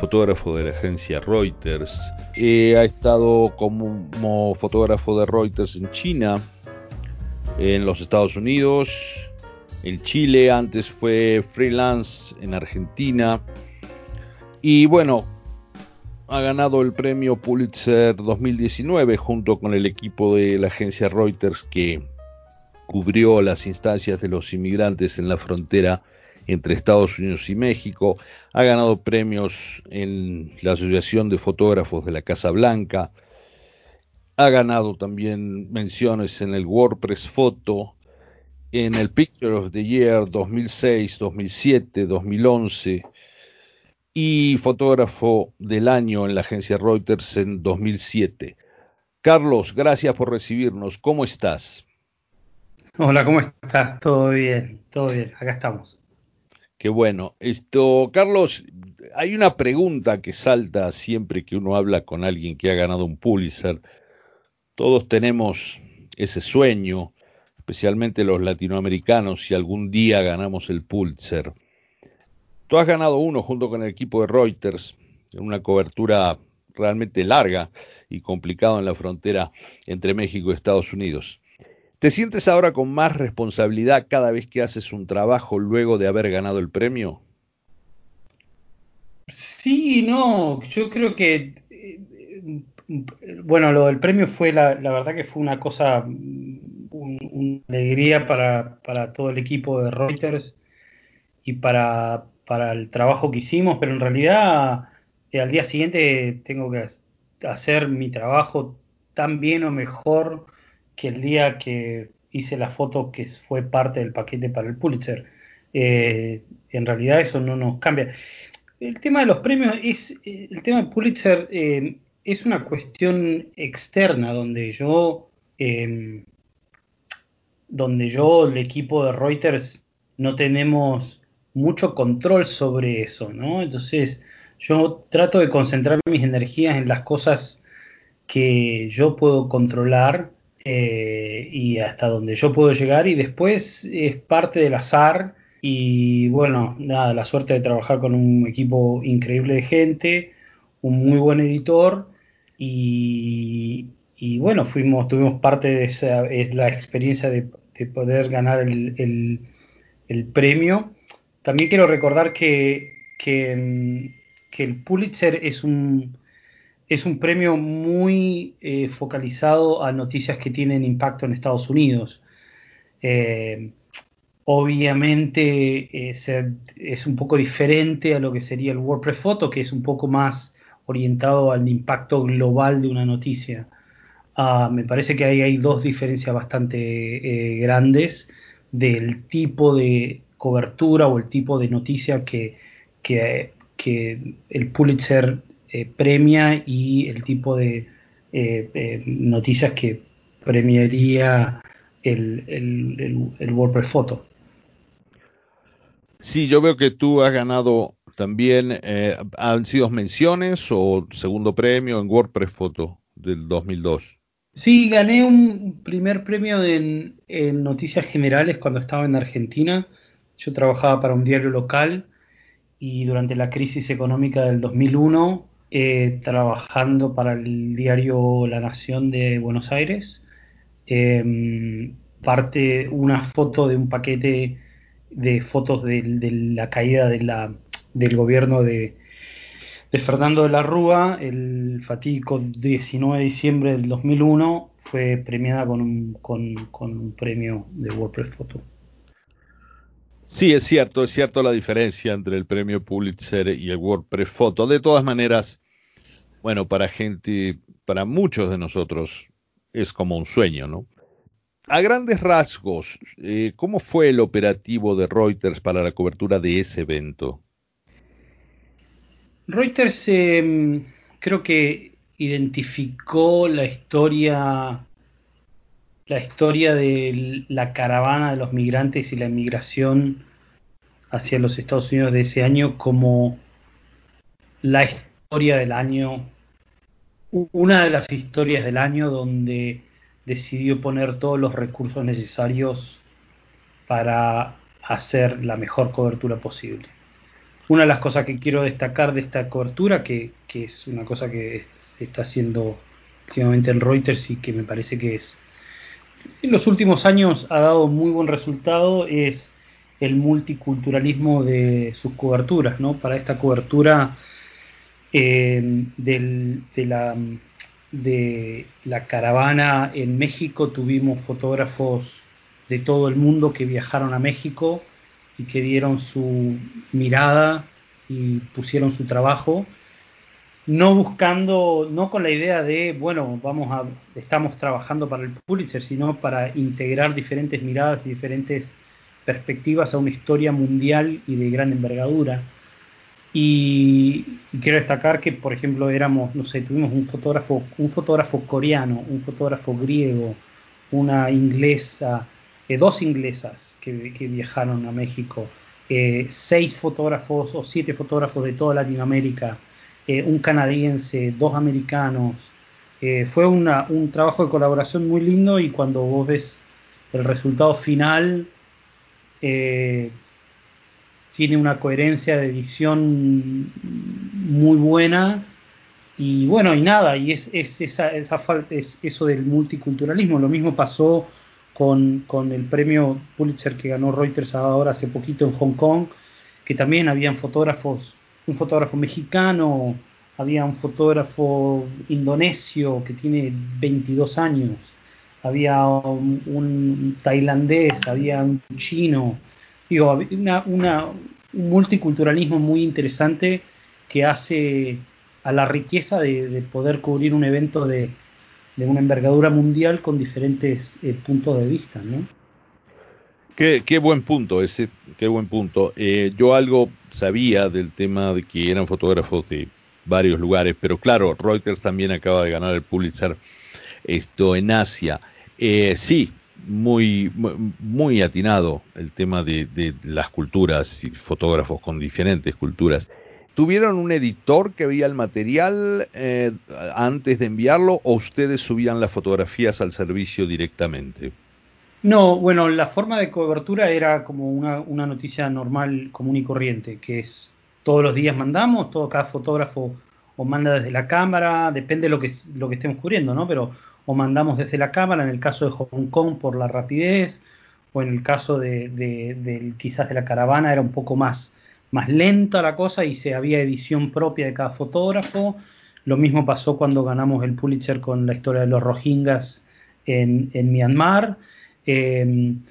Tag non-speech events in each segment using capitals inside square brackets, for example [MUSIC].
fotógrafo de la agencia Reuters. Eh, ha estado como fotógrafo de Reuters en China, en los Estados Unidos, en Chile, antes fue freelance en Argentina. Y bueno, ha ganado el premio Pulitzer 2019 junto con el equipo de la agencia Reuters que cubrió las instancias de los inmigrantes en la frontera entre Estados Unidos y México, ha ganado premios en la Asociación de Fotógrafos de la Casa Blanca, ha ganado también menciones en el WordPress Photo, en el Picture of the Year 2006, 2007, 2011 y fotógrafo del año en la agencia Reuters en 2007. Carlos, gracias por recibirnos. ¿Cómo estás? Hola, ¿cómo estás? Todo bien, todo bien. Acá estamos. Qué bueno. Esto, Carlos, hay una pregunta que salta siempre que uno habla con alguien que ha ganado un Pulitzer. Todos tenemos ese sueño, especialmente los latinoamericanos, si algún día ganamos el Pulitzer. Tú has ganado uno junto con el equipo de Reuters en una cobertura realmente larga y complicada en la frontera entre México y Estados Unidos. ¿Te sientes ahora con más responsabilidad cada vez que haces un trabajo luego de haber ganado el premio? Sí, no, yo creo que, eh, bueno, lo del premio fue, la, verdad que fue una cosa, una alegría para, todo el equipo de Reuters y para, para el trabajo que hicimos, pero en realidad eh, al día siguiente tengo que hacer mi trabajo tan bien o mejor que el día que hice la foto que fue parte del paquete para el Pulitzer. Eh, en realidad eso no nos cambia. El tema de los premios es, eh, el tema de Pulitzer eh, es una cuestión externa donde yo, em, donde yo, el equipo de Reuters, no tenemos mucho control sobre eso, ¿no? Entonces yo trato de concentrar mis energías en las cosas que yo puedo controlar eh, y hasta donde yo puedo llegar y después es parte del azar y bueno, nada, la suerte de trabajar con un equipo increíble de gente, un muy buen editor y, bueno, fuimos, tuvimos parte de esa, es la experiencia de, poder ganar el, premio. También quiero recordar que, que, que el Pulitzer es un, es un premio muy eh, focalizado a noticias que tienen impacto en Estados Unidos. Eh, obviamente es, un poco diferente a lo que sería el WordPress Photo, que es un poco más orientado al impacto global de una noticia. Ah, me parece que ahí hay dos diferencias bastante eh, grandes del tipo de cobertura o el tipo de noticia que, el Pulitzer eh, premia y el tipo de eh, eh, noticias que premiaría el, el, WordPress Photo. Sí, yo veo que tú has ganado también, ¿han sido menciones o segundo premio en WordPress Photo del 2002? Sí, gané un primer premio en, en, noticias generales cuando estaba en Argentina. Yo trabajaba para un diario local y durante la crisis económica del 2001 eh, trabajando para el diario La Nación de Buenos Aires. Em, parte una foto de un paquete de fotos de, la caída de la, del gobierno de, Fernando de la Rúa, el fatídico 19 de diciembre del 2001, fue premiada con un, con un premio de WordPress Photo. Sí, es cierto, es cierto la diferencia entre el premio Pulitzer y el WordPress Photo. De todas maneras, bueno, para gente, para muchos de nosotros es como un sueño, ¿no? A grandes rasgos, eh, ¿cómo fue el operativo de Reuters para la cobertura de ese evento? Reuters em, creo que identificó la historia la historia de la caravana de los migrantes y la inmigración hacia los Estados Unidos de ese año como la historia del año, una de las historias del año donde decidió poner todos los recursos necesarios para hacer la mejor cobertura posible. Una de las cosas que quiero destacar de esta cobertura, que, que es una cosa que se está haciendo últimamente en Reuters y que me parece que es en los últimos años ha dado muy buen resultado es el multiculturalismo de sus coberturas, ¿no? Para esta cobertura eh, de, la, de la caravana en México tuvimos fotógrafos de todo el mundo que viajaron a México y que dieron su mirada y pusieron su trabajo no buscando, no con la idea de, bueno, vamos a, estamos trabajando para el Pulitzer, sino para integrar diferentes miradas y diferentes perspectivas a una historia mundial y de gran envergadura. Y, quiero destacar que, por ejemplo, éramos, no sé, tuvimos un fotógrafo, un fotógrafo coreano, un fotógrafo griego, una inglesa, eh, dos inglesas que, viajaron a México, eh, seis fotógrafos o siete fotógrafos de toda Latinoamérica, eh, un canadiense, dos americanos. Eh, fue un trabajo de colaboración muy lindo y cuando vos ves el resultado final, eh, tiene una coherencia de edición muy buena. Y bueno, y nada, y es, esa, es eso del multiculturalismo. Lo mismo pasó con, con, el premio Pulitzer que ganó Reuters ahora hace poquito en Hong Kong, que también habían fotógrafos un fotógrafo mexicano, había un fotógrafo indonesio que tiene 22 años, había un, tailandés, había un chino, digo, una, un multiculturalismo muy interesante que hace a la riqueza de, poder cubrir un evento de, una envergadura mundial con diferentes eh, puntos de vista, ¿no? Qué, buen punto ese, qué buen punto. Eh, yo algo sabía del tema de que eran fotógrafos de varios lugares, pero claro, Reuters también acaba de ganar el Pulitzer esto en Asia. Eh, sí, muy, muy atinado el tema de, las culturas y fotógrafos con diferentes culturas. ¿Tuvieron un editor que veía el material eh, antes de enviarlo o ustedes subían las fotografías al servicio directamente? No, bueno, la forma de cobertura era como una, noticia normal, común y corriente, que es todos los días mandamos, todo cada fotógrafo o manda desde la cámara, depende de lo que, lo que estemos cubriendo, ¿no? Pero o mandamos desde la cámara, en el caso de Hong Kong por la rapidez, o en el caso de, quizás de la caravana era un poco más, más lenta la cosa y se había edición propia de cada fotógrafo. Lo mismo pasó cuando ganamos el Pulitzer con la historia de los Rohingyas en Myanmar. Em,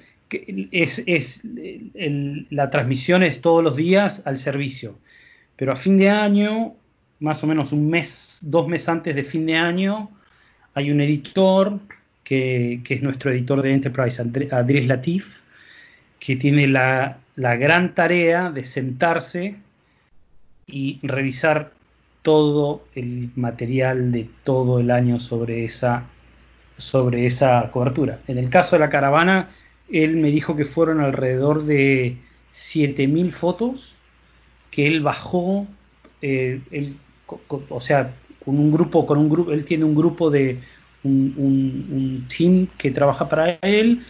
es, la transmisión es todos los días al servicio, pero a fin de año, más o menos un mes, dos meses antes de fin de año, hay un editor que, es nuestro editor de Enterprise, Andrés Latif, que tiene la, gran tarea de sentarse y revisar todo el material de todo el año sobre esa sobre esa cobertura. En el caso de la caravana, él me dijo que fueron alrededor de 7.000 fotos que él bajó, eh, o sea, con un grupo, con un grupo, él tiene un grupo de un, team que trabaja para él,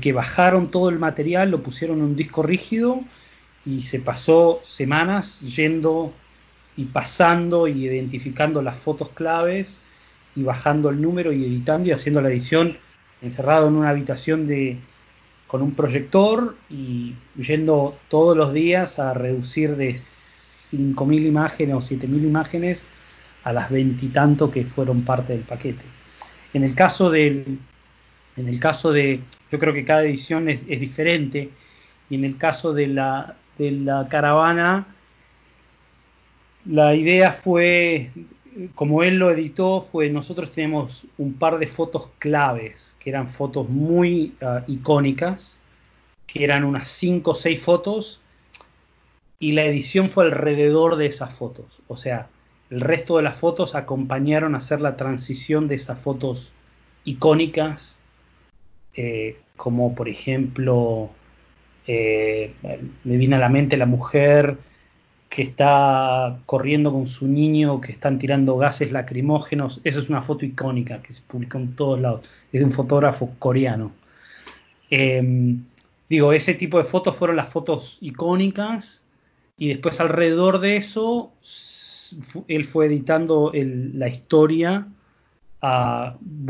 que bajaron todo el material, lo pusieron en un disco rígido y se pasó semanas yendo y pasando y identificando las fotos claves y bajando el número y editando y haciendo la edición encerrado en una habitación de con un proyector y yendo todos los días a reducir de 5.000 imágenes o 7.000 imágenes a las veintitantos que fueron parte del paquete. En el caso del, en el caso de, yo creo que cada edición es, es diferente y en el caso de la, de la caravana, la idea fue como él lo editó, fue nosotros tenemos un par de fotos claves, que eran fotos muy ah, icónicas, que eran unas 5 o 6 fotos, y la edición fue alrededor de esas fotos. O sea, el resto de las fotos acompañaron a hacer la transición de esas fotos icónicas, eh, como por ejemplo, eh, me viene a la mente la mujer que está corriendo con su niño, que están tirando gases lacrimógenos. Esa es una foto icónica que se publicó en todos lados. Es de un fotógrafo coreano. Em, digo, ese tipo de fotos fueron las fotos icónicas y después alrededor de eso él fue editando la historia,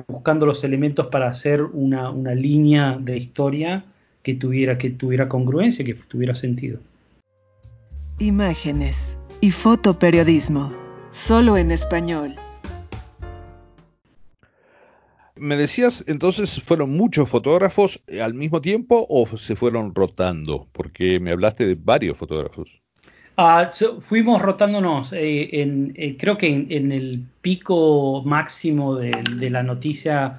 buscando los elementos para hacer una, una línea de historia que tuviera, que tuviera congruencia, que tuviera sentido. Imágenes y fotoperiodismo, solo en español. Me decías, entonces, ¿fueron muchos fotógrafos al mismo tiempo o se fueron rotando? Porque me hablaste de varios fotógrafos. Ah, fuimos rotándonos. Eh, en, eh, creo que en, el pico máximo de, de, la noticia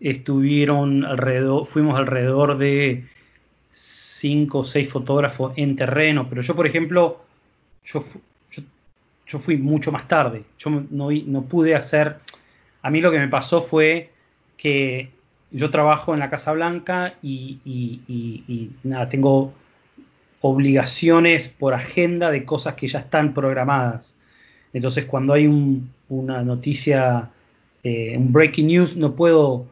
estuvieron alrededor, fuimos alrededor de cinco o seis fotógrafos en terreno, pero yo, por ejemplo, yo, yo, fui mucho más tarde. Yo no, no pude hacer. A mí lo que me pasó fue que yo trabajo en la Casa Blanca y, nada, tengo obligaciones por agenda de cosas que ya están programadas. Entonces, cuando hay una noticia, eh, un breaking news, no puedo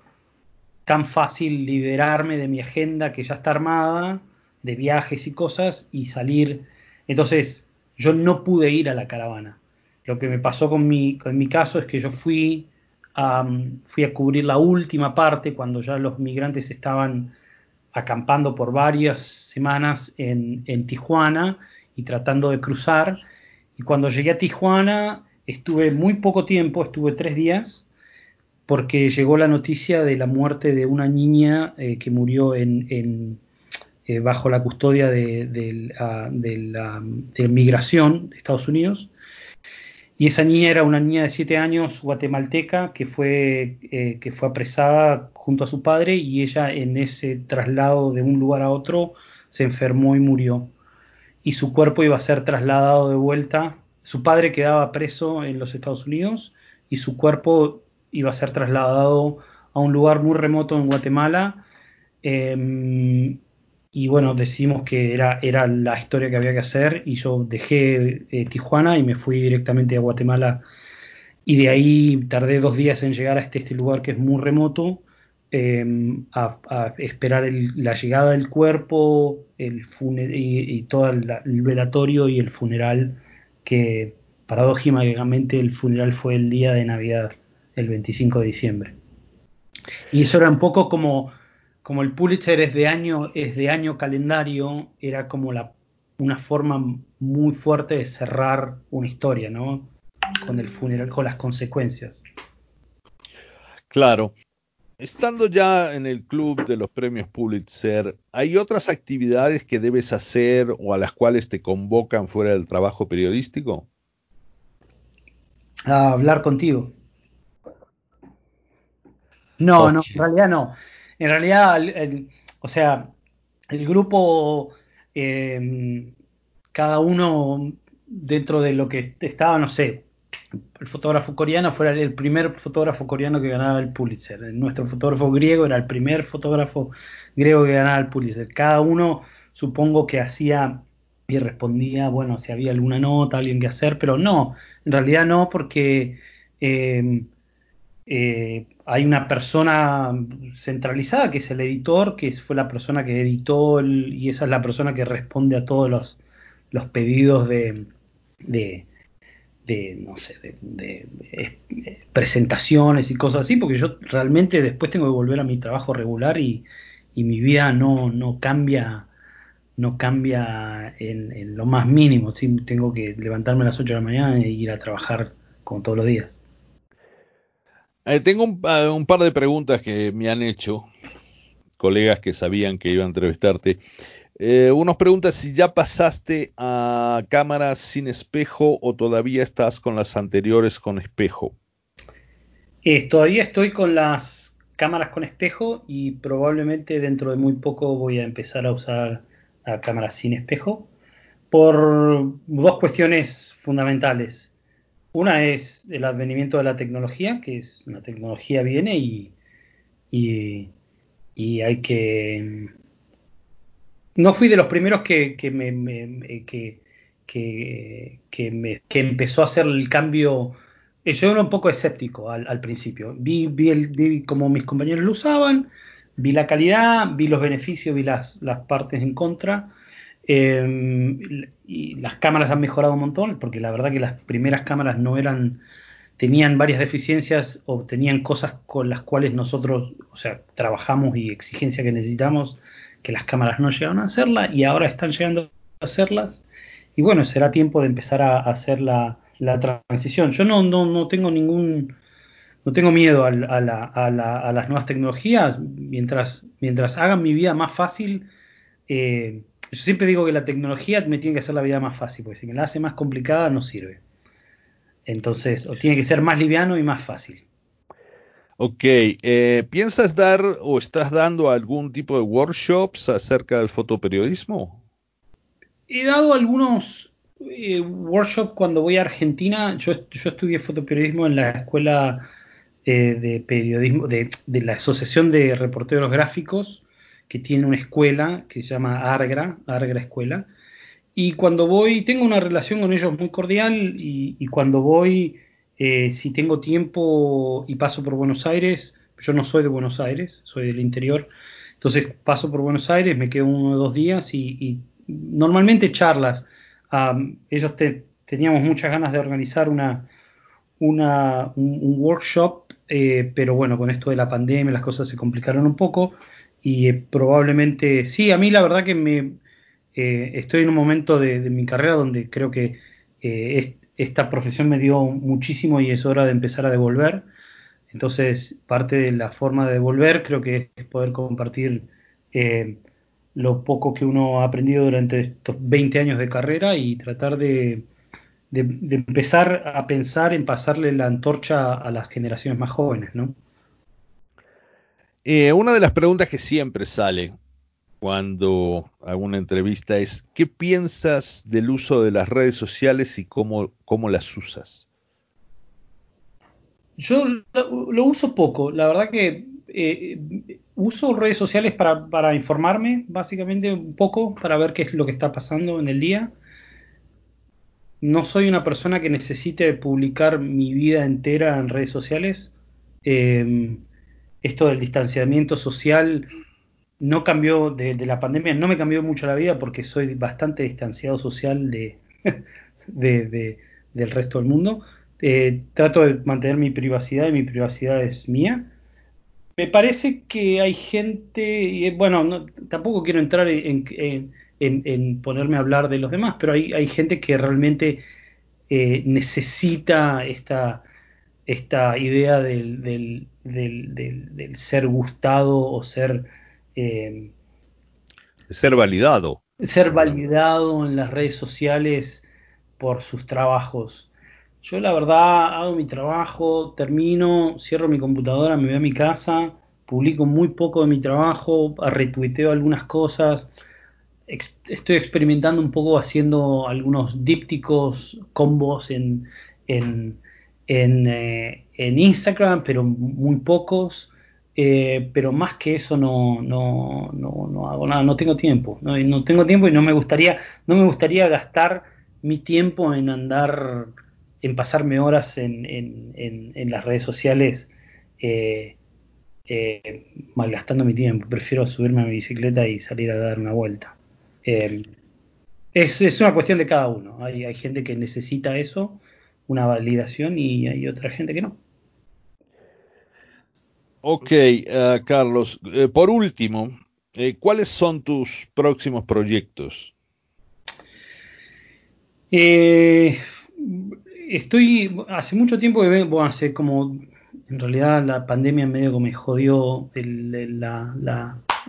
tan fácil liberarme de mi agenda que ya está armada de viajes y cosas y salir. Entonces, yo no pude ir a la caravana. Lo que me pasó con mi, con mi caso es que yo fui a, fui a cubrir la última parte cuando ya los migrantes estaban acampando por varias semanas en, en Tijuana y tratando de cruzar. Y cuando llegué a Tijuana estuve muy poco tiempo, estuve tres días, porque llegó la noticia de la muerte de una niña eh, que murió en, eh, bajo la custodia de, la, migración de Estados Unidos. Y esa niña era una niña de 7 años guatemalteca que fue, eh, que fue apresada junto a su padre y ella en ese traslado de un lugar a otro se enfermó y murió. Y su cuerpo iba a ser trasladado de vuelta. Su padre quedaba preso en los Estados Unidos y su cuerpo iba a ser trasladado a un lugar muy remoto en Guatemala. Em, y bueno, decimos que era, era la historia que había que hacer y yo dejé eh, Tijuana y me fui directamente a Guatemala y de ahí tardé dos días en llegar a este, este lugar que es muy remoto, em, a, esperar la llegada del cuerpo el y, todo el, velatorio y el funeral, que paradójicamente el funeral fue el día de Navidad, el 25 de diciembre. Y eso era un poco como como el Pulitzer es de año, es de año calendario, era como la, una forma muy fuerte de cerrar una historia, ¿no? Con el funeral, con las consecuencias. Claro. Estando ya en el club de los premios Pulitzer, ¿hay otras actividades que debes hacer o a las cuales te convocan fuera del trabajo periodístico? A hablar contigo. No, no, en realidad no. En realidad, o sea, el grupo, em, cada uno dentro de lo que estaba, no sé, el fotógrafo coreano fuera el primer fotógrafo coreano que ganaba el Pulitzer. Nuestro fotógrafo griego era el primer fotógrafo griego que ganaba el Pulitzer. Cada uno supongo que hacía y respondía, bueno, si había alguna nota, alguien que hacer, pero no, en realidad no, porque em, eh, hay una persona centralizada que es el editor, que fue la persona que editó y esa es la persona que responde a todos los, los pedidos de, de, no sé, de, presentaciones y cosas así, porque yo realmente después tengo que volver a mi trabajo regular y, mi vida no, no cambia no cambia en, lo más mínimo, ¿sí? tengo que levantarme a las 8 de la mañana e ir a trabajar como todos los días. Eh, tengo ah, un, par de preguntas que me han hecho colegas que sabían que iba a entrevistarte. Eh, unos preguntan si ya pasaste a cámaras sin espejo o todavía estás con las anteriores con espejo. Eh, todavía estoy con las cámaras con espejo y probablemente dentro de muy poco voy a empezar a usar a cámaras sin espejo por dos cuestiones fundamentales. Una es el advenimiento de la tecnología, que es una tecnología viene y, y, hay que... No fui de los primeros que, que que, que, que empezó a hacer el cambio. Yo era un poco escéptico al, principio. Vi, vi, el, vi cómo mis compañeros lo usaban, vi la calidad, vi los beneficios, vi las, las partes en contra. Em, las cámaras han mejorado un montón, porque la verdad que las primeras cámaras no eran, tenían varias deficiencias o tenían cosas con las cuales nosotros, o sea, trabajamos y exigencia que necesitamos, que las cámaras no llegaron a hacerla y ahora están llegando a hacerlas. Y bueno, será tiempo de empezar a, hacer la, transición. Yo no, no, no tengo ningún, no tengo miedo a, las nuevas tecnologías, mientras, mientras hagan mi vida más fácil. Eh, yo siempre digo que la tecnología me tiene que hacer la vida más fácil, porque si me la hace más complicada no sirve. Entonces, o tiene que ser más liviano y más fácil. Ok, eh, ¿piensas dar o estás dando algún tipo de workshops acerca del fotoperiodismo? He dado algunos eh, workshops cuando voy a Argentina. Yo, yo estudié fotoperiodismo en la escuela eh, de periodismo, de, de, la Asociación de Reporteros Gráficos que tiene una escuela que se llama Argra, Argra Escuela. Y cuando voy, tengo una relación con ellos muy cordial y, cuando voy, eh, si tengo tiempo y paso por Buenos Aires, yo no soy de Buenos Aires, soy del interior, entonces paso por Buenos Aires, me quedo uno o dos días y, normalmente charlas. ellos teníamos muchas ganas de organizar una, una un, workshop, eh, pero bueno, con esto de la pandemia las cosas se complicaron un poco y eh, probablemente, sí, a mí la verdad que me eh, estoy en un momento de, mi carrera donde creo que eh, esta profesión me dio muchísimo y es hora de empezar a devolver. Entonces, parte de la forma de devolver creo que es poder compartir lo poco que uno ha aprendido durante estos 20 años de carrera y tratar de, de empezar a pensar en pasarle la antorcha a las generaciones más jóvenes, ¿no? Eh, una de las preguntas que siempre sale cuando hago una entrevista es, ¿qué piensas del uso de las redes sociales y cómo, cómo las usas? Yo lo, uso poco, la verdad que eh, uso redes sociales para, para, informarme, básicamente un poco, para ver qué es lo que está pasando en el día. No soy una persona que necesite publicar mi vida entera en redes sociales. Eh, esto del distanciamiento social no cambió, de, la pandemia no me cambió mucho la vida porque soy bastante distanciado social [LAUGHS] de, del resto del mundo. Eh, trato de mantener mi privacidad y mi privacidad es mía. Me parece que hay gente, y bueno, tampoco quiero entrar en, ponerme a hablar de los demás, pero hay, hay gente que realmente eh, necesita esta, esta idea del, del, ser gustado o ser... Eh, ser validado. Ser validado en las redes sociales por sus trabajos. Yo la verdad hago mi trabajo, termino, cierro mi computadora, me voy a mi casa, publico muy poco de mi trabajo, retuiteo algunas cosas, estoy experimentando un poco haciendo algunos dípticos, combos en, eh, en, Instagram, pero muy pocos. Eh, pero más que eso no, no, no, hago nada, no tengo tiempo, no, tengo tiempo y no me gustaría, no me gustaría gastar mi tiempo en andar, en pasarme horas en, en, las redes sociales eh, malgastando mi tiempo. Prefiero subirme a mi bicicleta y salir a dar una vuelta. es, es, una cuestión de cada uno. Hay, hay gente que necesita eso una validación y hay otra gente que no. Ok, uh, Carlos, eh, por último, eh, ¿cuáles son tus próximos proyectos? Eh, estoy, hace mucho tiempo que bueno, hace como, en realidad la pandemia medio que me jodió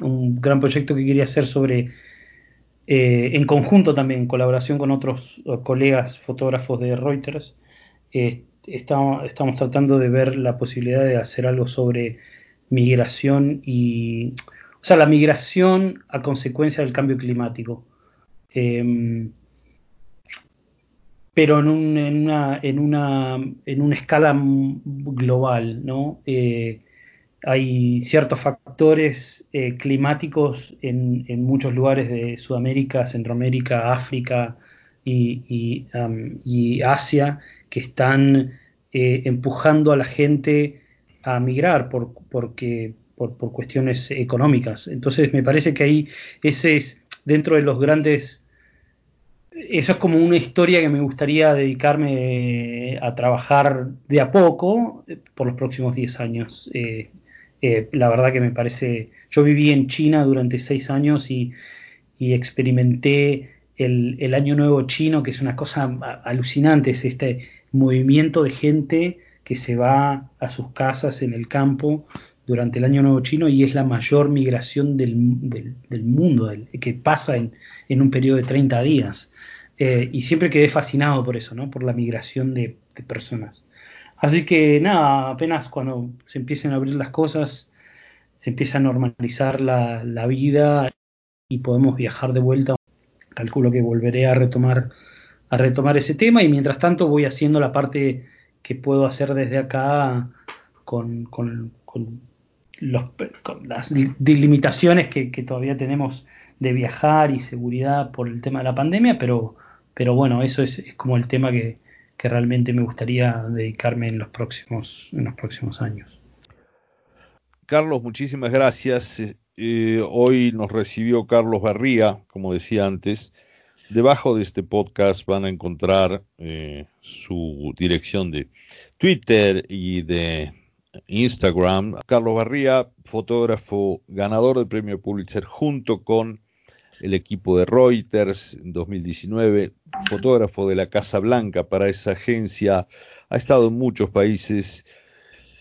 un gran proyecto que quería hacer sobre, en conjunto también, en colaboración con otros colegas fotógrafos de Reuters, eh, estamos, tratando de ver la posibilidad de hacer algo sobre migración y, o sea, la migración a consecuencia del cambio climático. Em, pero en, una, en, una, en una escala global, ¿no? Eh, hay ciertos factores eh, climáticos en, muchos lugares de Sudamérica, Centroamérica, África y, Asia que están eh, empujando a la gente a migrar por, por, cuestiones económicas. Entonces me parece que ahí ese es dentro de los grandes... Eso es como una historia que me gustaría dedicarme a trabajar de a poco eh, por los próximos 10 años. Eh, la verdad que me parece, yo viví en China durante seis años y, experimenté el, Año Nuevo chino, que es una cosa alucinante, es este movimiento de gente que se va a sus casas en el campo durante el Año Nuevo chino y es la mayor migración del, mundo, que pasa en, un periodo de 30 días. Eh, y siempre quedé fascinado por eso, ¿no? por la migración de personas. Así que nada, apenas cuando se empiecen a abrir las cosas, se empieza a normalizar la, vida y podemos viajar de vuelta, calculo que volveré a retomar, a retomar ese tema y mientras tanto voy haciendo la parte que puedo hacer desde acá con, con, las limitaciones que, todavía tenemos de viajar y seguridad por el tema de la pandemia, pero, pero bueno, eso es como el tema que, que realmente me gustaría dedicarme en los próximos, en los próximos años. Carlos, muchísimas gracias. Eh, hoy nos recibió Carlos Barría, como decía antes. Debajo de este podcast van a encontrar eh, su dirección de Twitter y de Instagram. Carlos Barría, fotógrafo ganador del premio Pulitzer junto con el equipo de Reuters en 2019, fotógrafo de la Casa Blanca para esa agencia, ha estado en muchos países,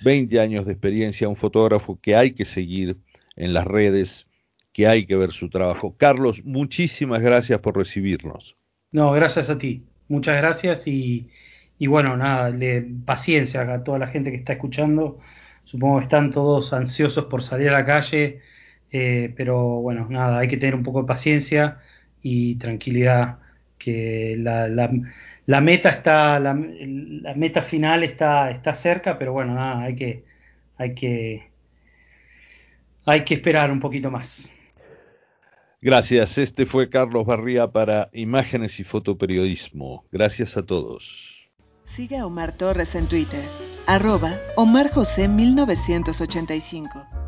20 años de experiencia, un fotógrafo que hay que seguir en las redes, que hay que ver su trabajo. Carlos, muchísimas gracias por recibirnos. No, gracias a ti, muchas gracias y, bueno, nada, le, paciencia a toda la gente que está escuchando. Supongo que están todos ansiosos por salir a la calle eh, pero bueno, nada, hay que tener un poco de paciencia y tranquilidad, que la, meta está, la, meta final está, está cerca, pero bueno, nada, hay que, hay que, hay que esperar un poquito más. Gracias. Este fue Carlos Barría para Imágenes y Fotoperiodismo. Gracias a todos. Sigue a Omar Torres en Twitter, arroba Omar José 1985.